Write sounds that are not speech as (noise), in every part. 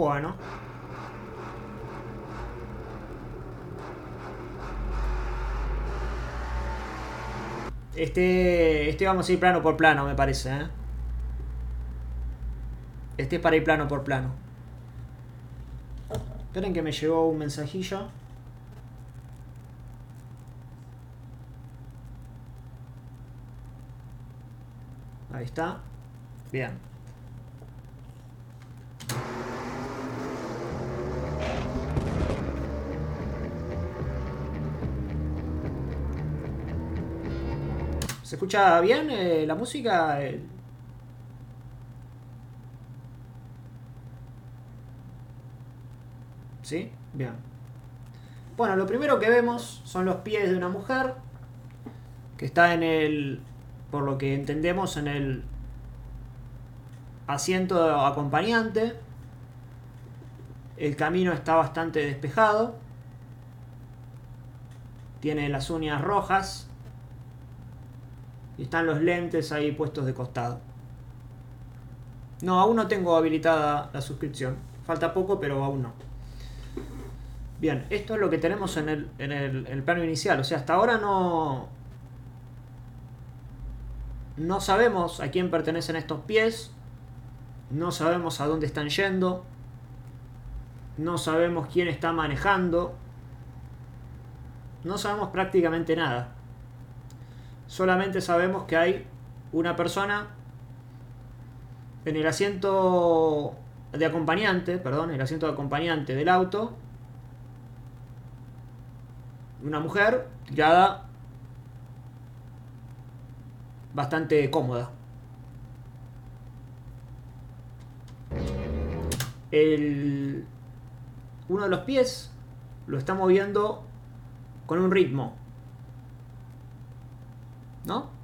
Bueno. Este, este vamos a ir plano por plano, me parece. ¿eh? Este es para ir plano por plano. Esperen que me llegó un mensajillo. Ahí está. Bien. ¿Se escucha bien eh, la música? Eh, ¿Sí? Bien. Bueno, lo primero que vemos son los pies de una mujer que está en el, por lo que entendemos, en el asiento acompañante. El camino está bastante despejado. Tiene las uñas rojas. Y están los lentes ahí puestos de costado. No, aún no tengo habilitada la suscripción. Falta poco, pero aún no. Bien, esto es lo que tenemos en el, en el, plano inicial. O sea, hasta ahora no... No sabemos a quién pertenecen estos pies. No sabemos a dónde están yendo. No sabemos quién está manejando. No sabemos prácticamente nada. Solamente sabemos que hay una persona en el asiento de acompañante, perdón, el asiento de acompañante del auto. Una mujer tirada bastante cómoda. El, uno de los pies lo está moviendo con un ritmo. ¿No?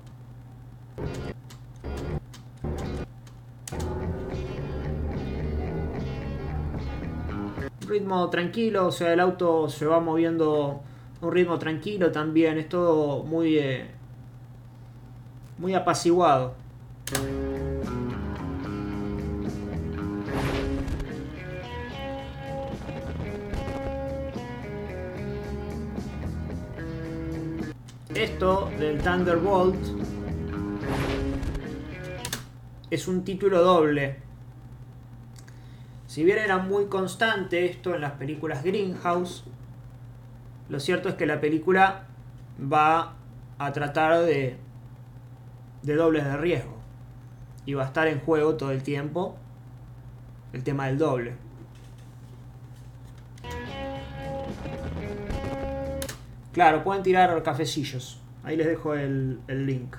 ritmo tranquilo, o sea, el auto se va moviendo un ritmo tranquilo también, es todo muy, eh, muy apaciguado. Esto del Thunderbolt es un título doble. Si bien era muy constante esto en las películas Greenhouse, lo cierto es que la película va a tratar de, de dobles de riesgo. Y va a estar en juego todo el tiempo el tema del doble. Claro, pueden tirar cafecillos. Ahí les dejo el, el link.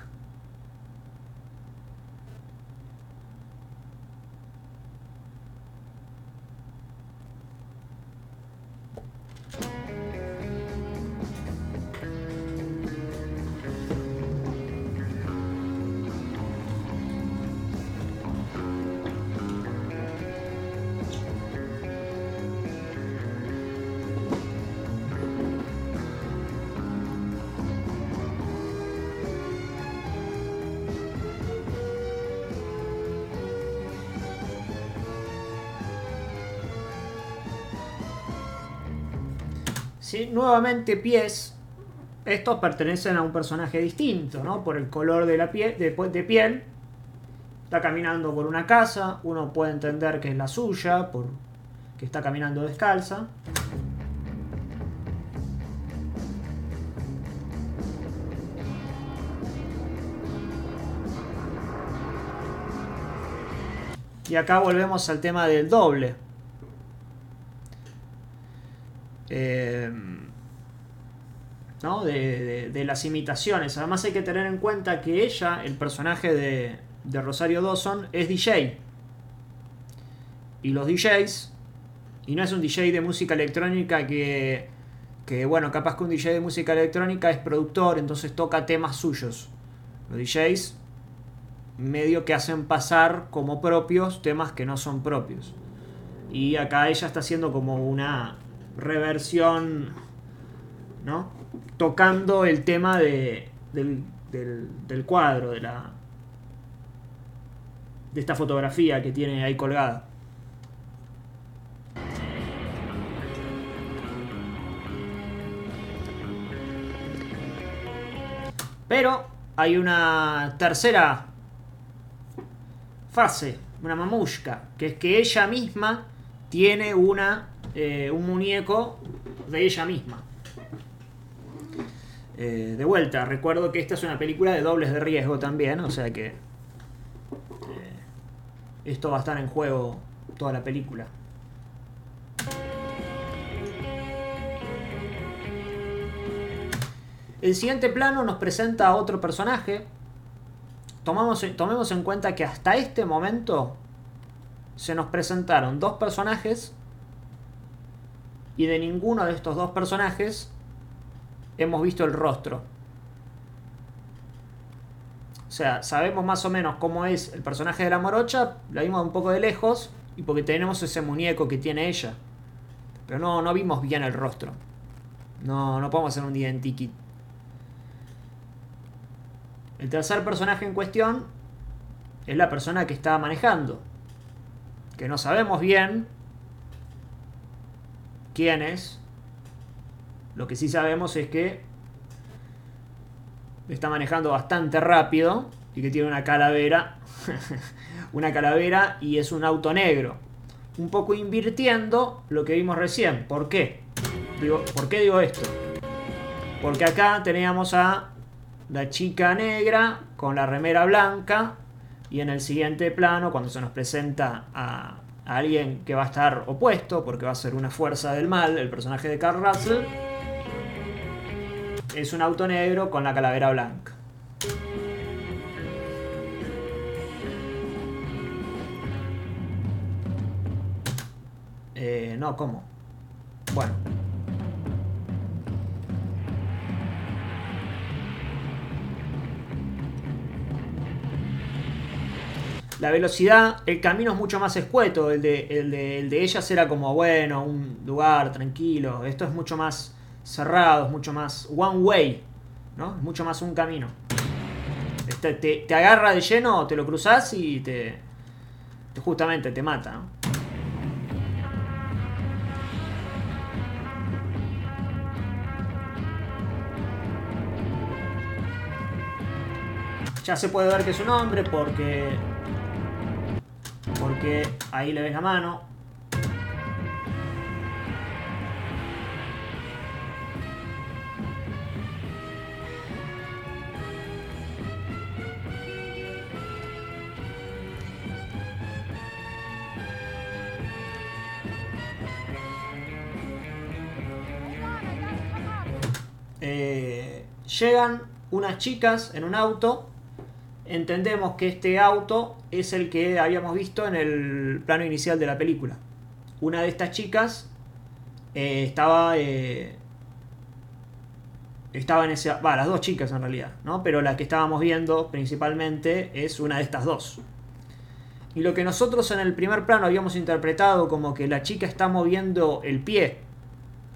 Nuevamente pies. Estos pertenecen a un personaje distinto, ¿no? Por el color de la de piel. Está caminando por una casa. Uno puede entender que es la suya, por que está caminando descalza. Y acá volvemos al tema del doble. Eh, ¿no? De, las imitaciones. Además hay que tener en cuenta que ella, el personaje de, de Rosario Dawson, es DJ. Y los DJs, y no es un DJ de música electrónica que, que, bueno, capaz que un DJ de música electrónica es productor, entonces toca temas suyos. Los DJs medio que hacen pasar como propios temas que no son propios. Y acá ella está haciendo como una reversión, ¿no? Tocando el tema de, del, del cuadro, de la, de esta fotografía que tiene ahí colgada. Pero hay una tercera fase, una mamushka, que es que ella misma tiene una eh, un muñeco de ella misma. Eh, de vuelta, recuerdo que esta es una película de dobles de riesgo también, o sea que eh, esto va a estar en juego toda la película. El siguiente plano nos presenta a otro personaje. Tomamos, tomemos en cuenta que hasta este momento se nos presentaron dos personajes y de ninguno de estos dos personajes hemos visto el rostro. O sea, sabemos más o menos cómo es el personaje de la morocha, la vimos un poco de lejos y porque tenemos ese muñeco que tiene ella. Pero no, no vimos bien el rostro. No, no podemos hacer un identikit. El tercer personaje en cuestión es la persona que está manejando. Que no sabemos bien quién es. Lo que sí sabemos es que está manejando bastante rápido y que tiene una calavera. (laughs) una calavera y es un auto negro. Un poco invirtiendo lo que vimos recién. ¿Por qué? Digo, ¿Por qué digo esto? Porque acá teníamos a la chica negra con la remera blanca y en el siguiente plano cuando se nos presenta a, alguien que va a estar opuesto porque va a ser una fuerza del mal, el personaje de Carl Russell es un auto negro con la calavera blanca. Eh, no, ¿cómo? La velocidad, el camino es mucho más escueto. El de, el de, el de ellas era como, bueno, un lugar tranquilo. Esto es mucho más cerrado, es mucho más one way, ¿no? Es mucho más un camino. Este, te, te, agarra de lleno, te lo cruzas y te, te justamente te mata, ¿no? Ya se puede ver que es un hombre porque porque ahí le ves la mano. Eh, llegan unas chicas en un auto entendemos que este auto es el que habíamos visto en el plano inicial de la película. Una de estas chicas eh, estaba. Eh, estaba en ese. Va, las dos chicas en realidad, ¿no? Pero la que estábamos viendo principalmente es una de estas dos. Y lo que nosotros en el primer plano habíamos interpretado como que la chica está moviendo el pie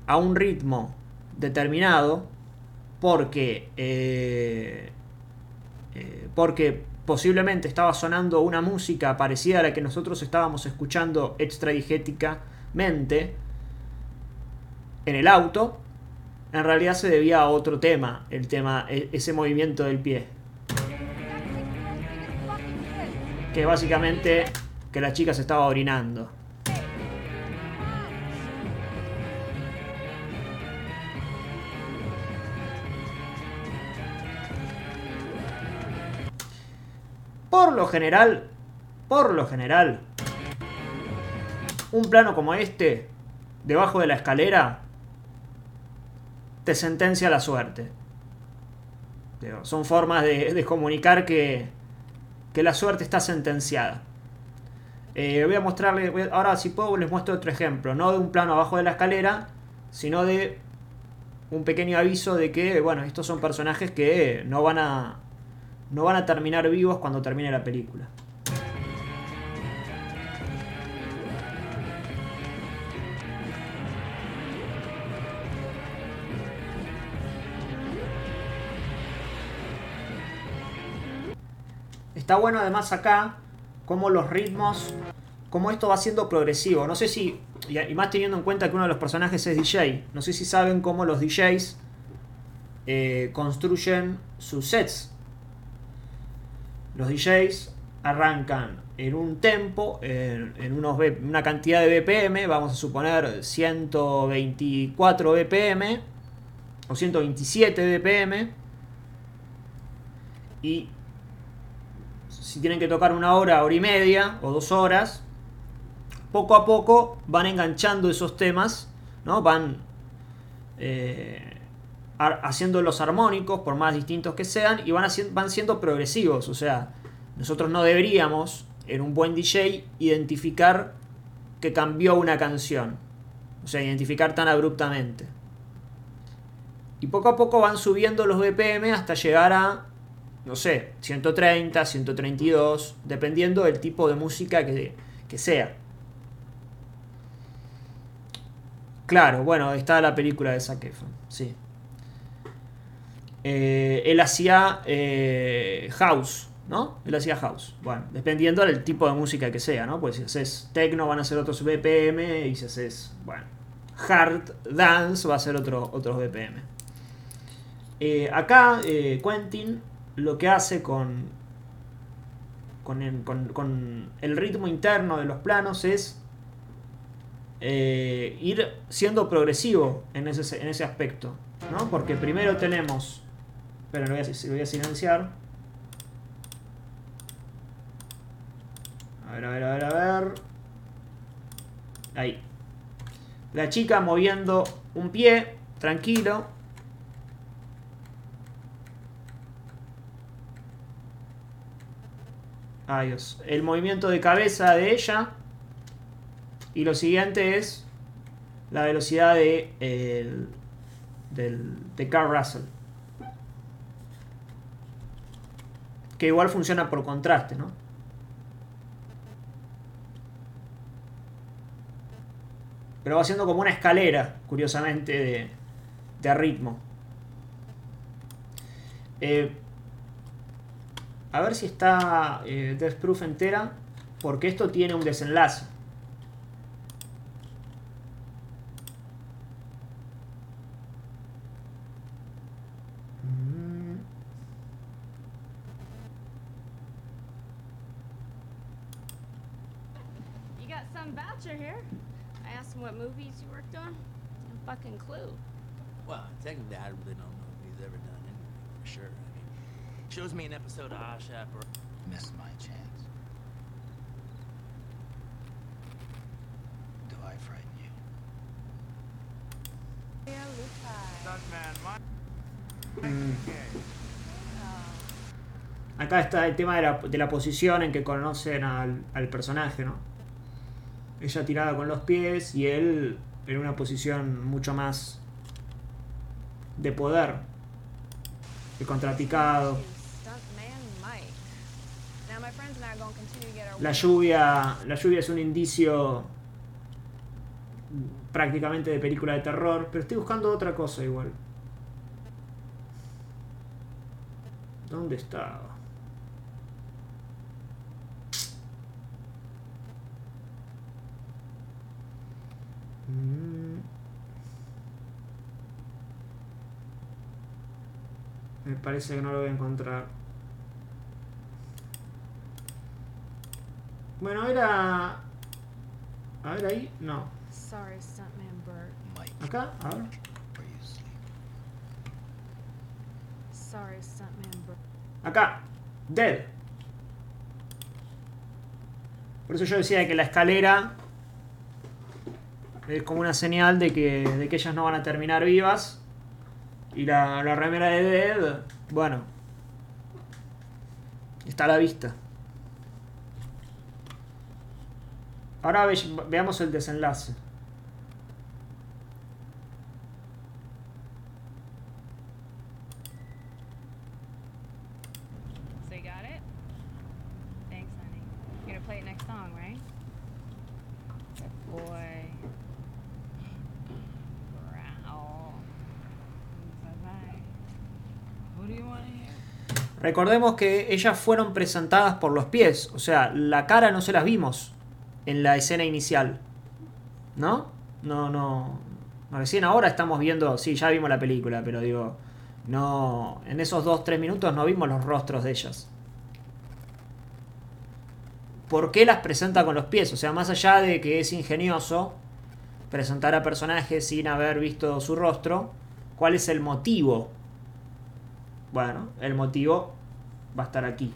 a un ritmo determinado porque eh, eh, porque posiblemente estaba sonando una música parecida a la que nosotros estábamos escuchando extradigéticamente en el auto, en realidad se debía a otro tema, el tema, e, ese movimiento del pie. Que básicamente que la chica se estaba orinando. Por lo general, por lo general, un plano como este, debajo de la escalera, te sentencia la suerte. Son formas de, comunicar que, que, la suerte está sentenciada. Eh, voy a mostrarles, ahora si puedo les muestro otro ejemplo, no de un plano abajo de la escalera, sino de un pequeño aviso de que, bueno, estos son personajes que no van a, no van a terminar vivos cuando termine la película. Está bueno además acá como los ritmos, como esto va siendo progresivo. No sé si, y más teniendo en cuenta que uno de los personajes es DJ, no sé si saben cómo los DJs eh, construyen sus sets. Los DJs arrancan en un tempo, en, unos una cantidad de BPM, vamos a suponer 124 BPM o 127 BPM. Y si tienen que tocar una hora, hora y media o dos horas, poco a poco van enganchando esos temas, ¿no? Van eh, haciendo los armónicos, por más distintos que sean, y van, van siendo progresivos. O sea, nosotros no deberíamos, en un buen DJ, identificar que cambió una canción. O sea, identificar tan abruptamente. Y poco a poco van subiendo los BPM hasta llegar a, no sé, 130, 132, dependiendo del tipo de música que, que sea. Claro, bueno, está la película de Zac Efron, sí. Eh, él hacía eh, house, ¿no? Él hacía house. Bueno, dependiendo del tipo de música que sea, ¿no? Pues si haces techno van a ser otros BPM y si haces, bueno, hard dance va a ser otro, otros BPM. Eh, acá Quentin lo que hace con, con, el, ritmo interno de los planos es ir siendo progresivo en ese, en ese aspecto. ¿no? Porque primero tenemos... Espera, lo voy, a, voy a silenciar. A ver, a ver, a ver, a ver. Ahí. La chica moviendo un pie, tranquilo. Ay, Dios. El movimiento de cabeza de ella. Y lo siguiente es la velocidad de, el- del, de Carl Russell. Que igual funciona por contraste, ¿no? Pero va siendo como una escalera, curiosamente, de, ritmo. Eh, a ver si está eh, Death Proof entera, porque esto tiene un desenlace. Got some voucher here. I asked him what movies you worked on. No fucking clue. Well, technically, I really don't know if he's ever done anything for sure. I mean, shows me an episode of Asha or Missed my chance. Do I frighten you? Yeah, Mm. Acá está el tema de la, de la posición en que conocen al, al personaje, ¿no? Ella tirada con los pies y él en una posición mucho más de poder, de our La lluvia, la lluvia es un indicio prácticamente de película de terror, pero estoy buscando otra cosa igual. ¿Dónde estaba? Me parece que no lo voy a encontrar. Bueno, era. A ver ahí. No. Acá, a ver. Acá. Dead. Por eso yo decía que la escalera es como una señal de que, de que ellas no van a terminar vivas. Y la, la remera de Dead, bueno, está a la vista. Ahora ve- veamos el desenlace. So you got it? Thanks, honey. You're gonna play it next song, right? Good boy. Growl. Bye-bye. who do you want to hear? Recordemos que ellas fueron presentadas por los pies, o sea, la cara no se las vimos en la escena inicial. ¿No? No, no. Recién ahora estamos viendo, sí, ya vimos la película, pero digo, No, en esos 2-3 minutos no vimos los rostros de ellas. ¿Por qué las presenta con los pies? O sea, más allá de que es ingenioso presentar a personajes sin haber visto su rostro, ¿cuál es el motivo? Bueno, el motivo va a estar aquí.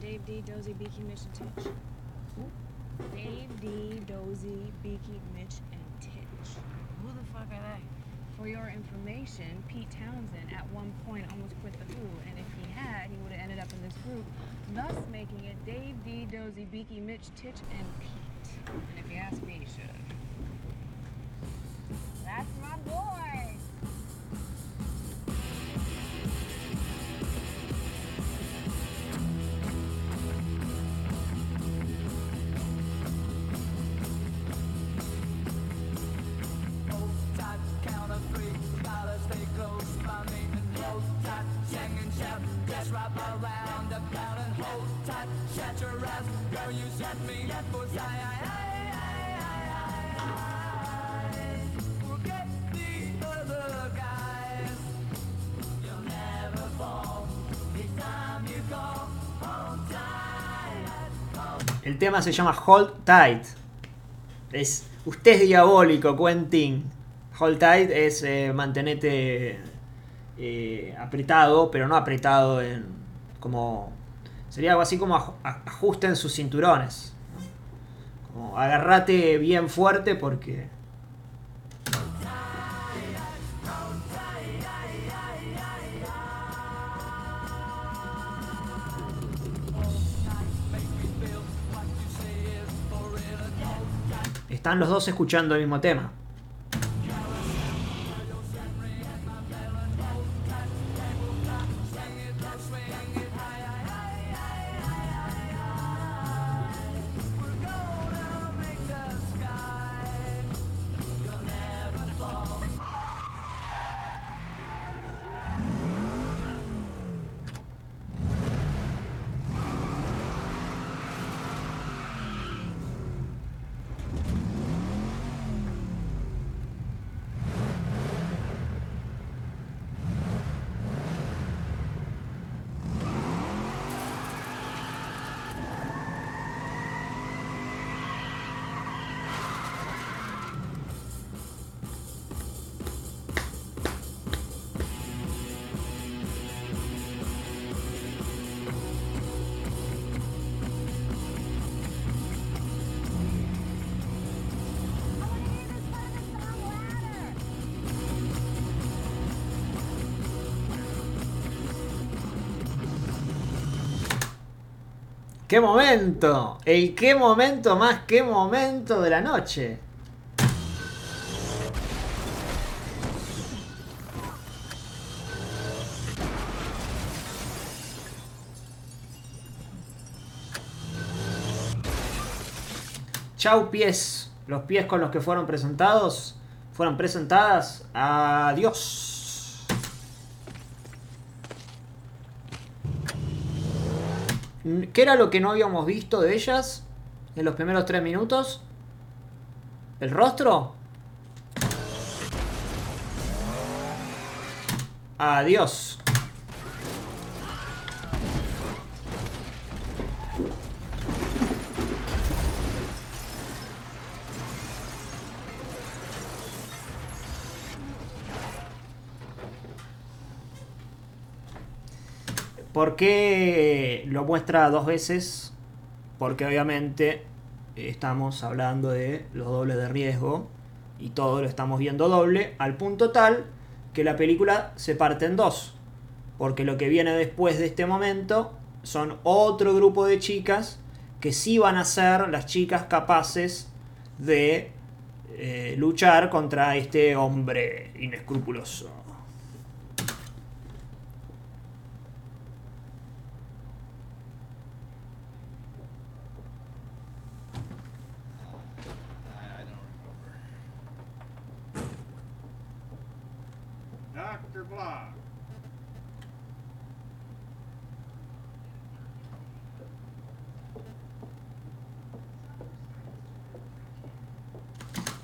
Dave D, Dozy, Beaky, Mitch, and Titch. Dave D, Dozy, Beaky, Mitch, and Titch. Who the fuck are they? For your information, Pete Townsend at one point almost quit the Who, and if he had, he would have ended up in this group, thus making it Dave D, Dozy, Beaky, Mitch, Titch, and Pete. And if you ask me, he should have. That's my boy! El tema se llama Hold Tight. Es, usted es diabólico, Quentin. Hold Tight es eh, eh, apretado, pero no apretado en como sería algo así como ajusten sus cinturones. ¿no? Como agarrate bien fuerte porque están los dos escuchando el mismo tema. ¡Qué momento! El qué momento más qué momento de la noche. Chau pies. Los pies con los que fueron presentados. Fueron presentadas. Adiós. ¿Qué era lo que no habíamos visto de ellas en los primeros tres minutos? ¿El rostro? Adiós. ¿Por qué lo muestra dos veces? Porque obviamente estamos hablando de los dobles de riesgo y todo lo estamos viendo doble al punto tal que la película se parte en dos. Porque lo que viene después de este momento son otro grupo de chicas que sí van a ser las chicas capaces de eh, luchar contra este hombre inescrupuloso. I, I don't remember. Dr.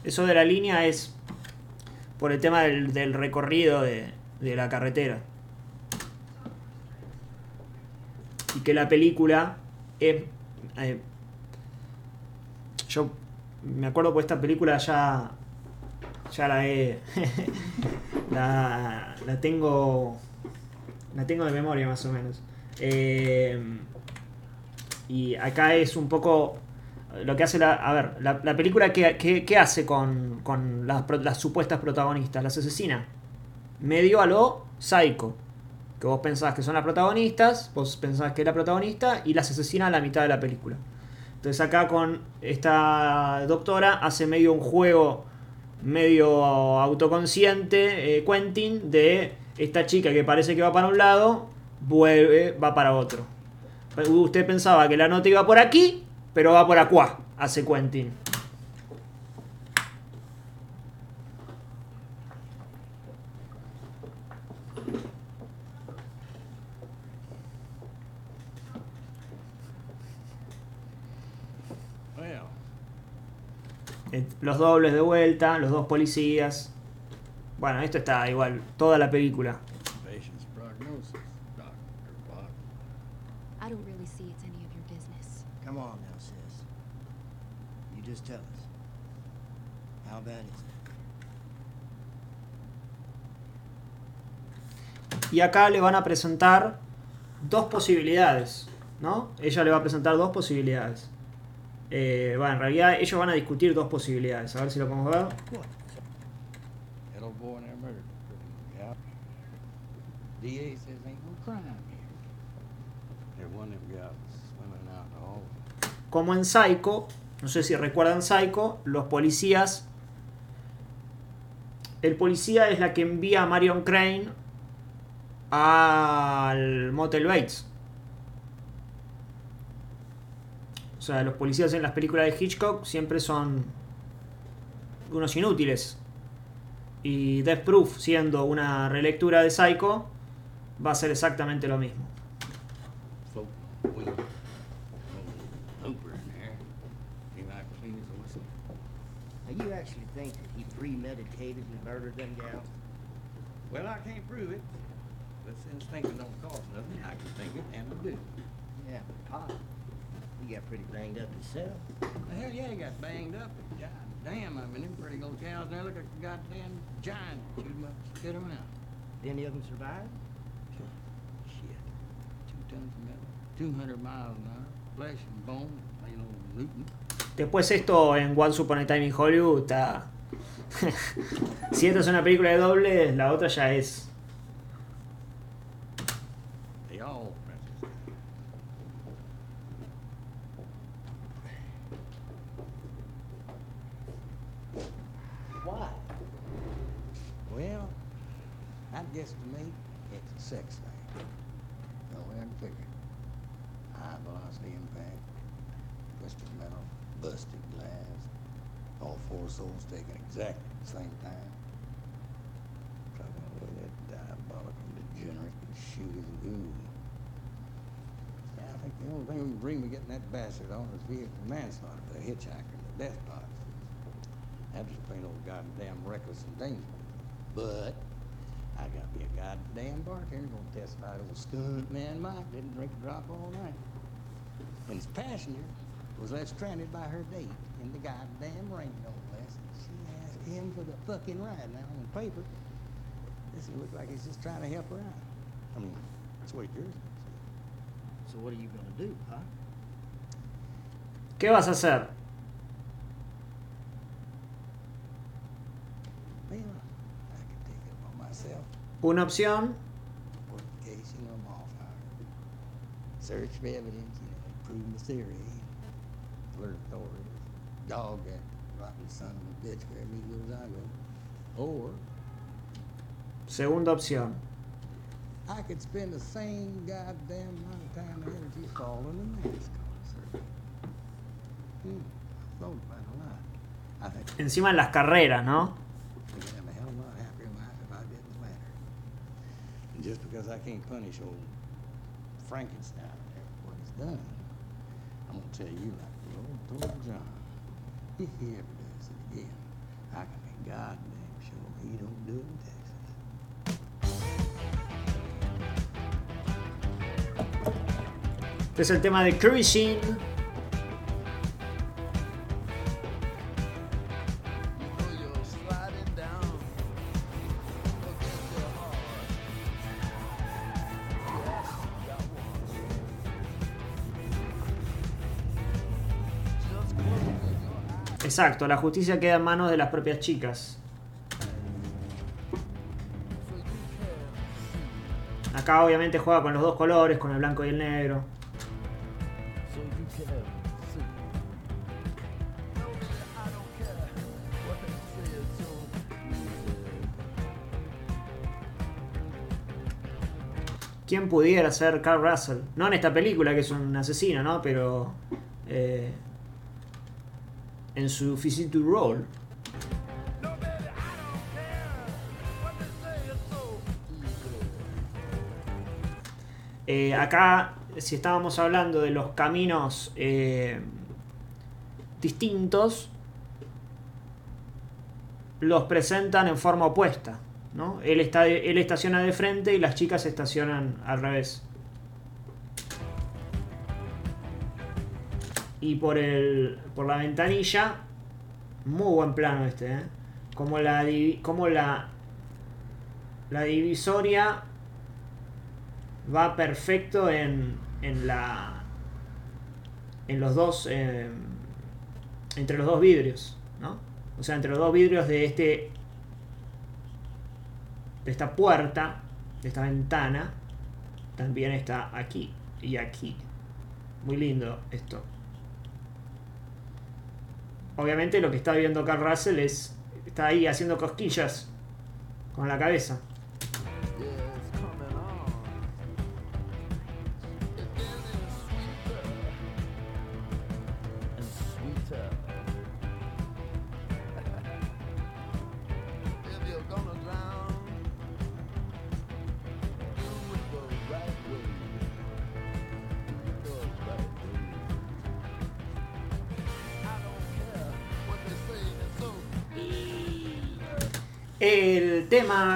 Eso de la línea es por el tema del, recorrido de, la carretera. Y que la película es... eh, yo me acuerdo por esta película ya... Ya la he... (laughs) la, la tengo... La tengo de memoria más o menos. Eh, y acá es un poco lo que hace la. A ver, la, la película, ¿qué, qué- qué hace con, con las, las supuestas protagonistas? Las asesina. Medio a lo psycho. Que vos pensás que son las protagonistas, vos pensás que es la protagonista y las asesina a la mitad de la película. Entonces acá con esta doctora hace medio un juego medio autoconsciente, eh, Quentin, de esta chica que parece que va para un lado, vuelve, va para otro. Usted pensaba que la nota iba por aquí, pero va por acá, hace Quentin. Well, Eh, Los dobles de vuelta, los dos policías. Bueno, esto está igual, toda la película. patient's prognosis, Dr. Bach. I don't really see it's any of your business. Come on now, sis. You just tell us. How bad is it? Y acá le van a presentar dos posibilidades, ¿no? Ella le va a presentar dos posibilidades. Eh, bueno, en realidad ellos van a discutir dos posibilidades. A ver si lo podemos ver. Como en Psycho, no sé si recuerdan Psycho, los policías. El policía es la que envía a Marion Crane al Motel Bates. O sea, los policías en las películas de Hitchcock siempre son unos inútiles. Y Death Proof, siendo una relectura de Psycho, va a ser exactamente lo mismo. You actually think that he premeditatedly murdered them gals? Well, I can't prove it. But since thinking don't cost nothing, I can think it and I do. Yeah, but He got pretty banged up himself. Well, hell yeah, he got banged up. God damn, I mean, them pretty old cows now look like a goddamn giant. Shoot 'em up, spit 'em out. Did any of them survive? Shit. Two tons of metal, 200 miles an hour, flesh and bone, plain old Newton. Después esto en Once Upon a Time in Hollywood está... (laughs) si esta es una película de doble, la otra ya es... bring me getting that bastard on is vehicle manslaughter the hitchhiker the death box. That's just plain old goddamn reckless and dangerous. But I gotta be a goddamn bartender gonna testify old stunt man Mike didn't drink a drop all night. And his passenger was left stranded by her date in the goddamn rain, no less. She asked him for the fucking ride. Now on paper, this look like he's just trying to help her out. I mean, that's what yours is. So what are you gonna do, huh? ¿Qué vas a hacer? Una opción, segunda opción. I could spend the same goddamn amount of time and energy following the NASCAR Encima en las carreras, ¿no? Just because I can't punish old Frankenstein for what he's done, I'm gonna tell you like the old told John, if he ever does it again, I can be goddamn sure he don't do it in Texas. Exacto, la justicia queda en manos de las propias chicas. Acá obviamente juega con los dos colores, con el blanco y el negro. ¿Quién pudiera ser Carl Russell? No en esta película, que es un asesino, ¿no? Pero... eh, en su physique role. Eh, acá, si estábamos hablando de los caminos eh, distintos, los presentan en forma opuesta. ¿no? Él, está, él estaciona de frente y las chicas estacionan al revés. Y por, el, por la ventanilla, muy buen plano este, ¿eh? Como la, como la, la divisoria va perfecto en, en la en los dos eh, entre los dos vidrios ¿no? o sea entre los dos vidrios de este de esta puerta de esta ventana también está aquí y aquí muy lindo esto obviamente lo que está viendo Carl Russell es está ahí haciendo cosquillas con la cabeza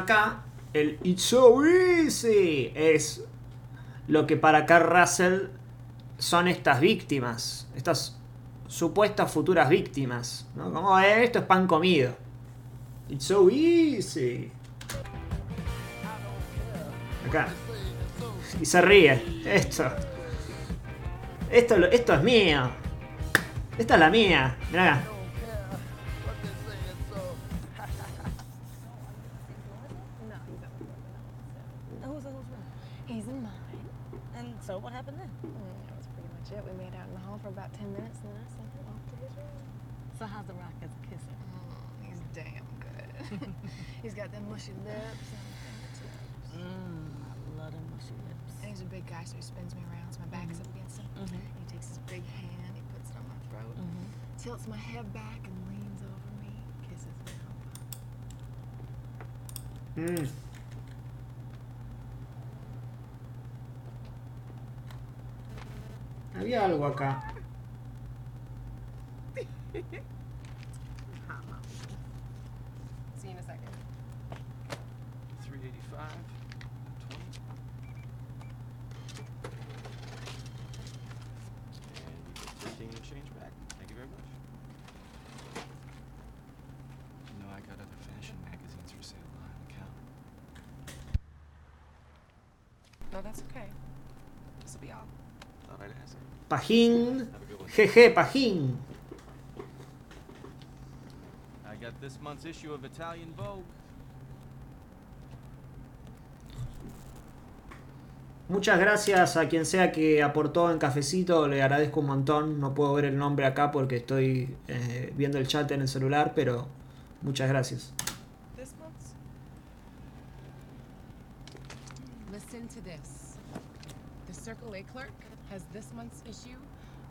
acá, el It's so easy, es lo que para Carl Russell son estas víctimas, estas supuestas futuras víctimas. ¿no? Como "Eh, esto es pan comido. It's so easy. Acá. Y se ríe. Esto. Esto, esto es mío. Esta es la mía. Mirá acá. Había algo acá. (laughs) See in a second. 385. 20. And you get 15 change back. Thank you very much. You know, I got other fashion magazines for sale behind the. No, that's okay. Of Italian Vogue. Muchas gracias a quien sea que aportó en cafecito, le agradezco un montón. No puedo ver el nombre acá porque estoy eh, viendo el chat en el celular, pero muchas gracias. This month's? Listen to this. Circle A clerk has this month's issue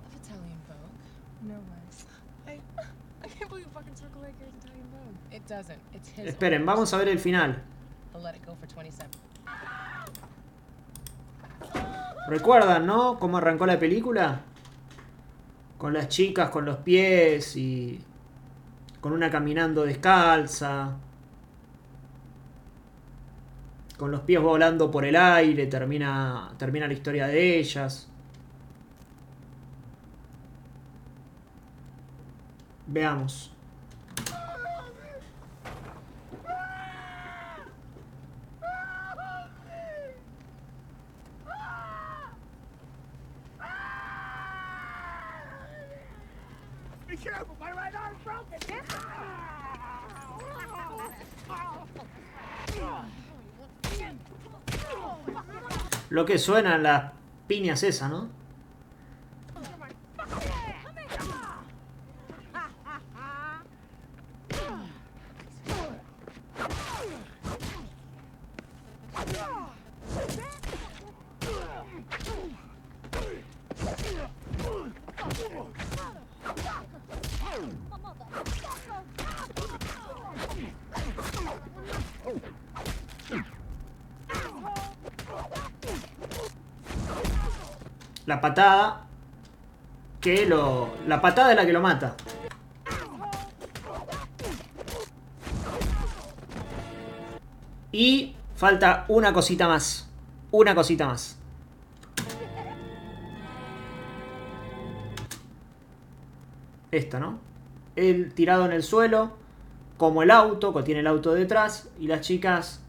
of Italian Vogue. No way. I, I can't believe fucking Circle A carries Italian Vogue. It doesn't. It's his. Esperen, vamos a ver el final. I'll let it go for 27. ¿Recuerdan, no? Cómo arrancó la película. Con las chicas con los pies y con una caminando descalza con los pies volando por el aire, termina, termina la historia de ellas. Veamos. Lo que suenan las piñas esa, ¿no? La patada. Que lo. La patada es la que lo mata. Y falta una cosita más. Una cosita más. Esta, ¿no? Él tirado en el suelo, como el auto, que tiene el auto detrás, y las chicas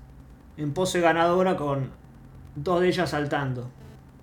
en pose ganadora con dos de ellas saltando.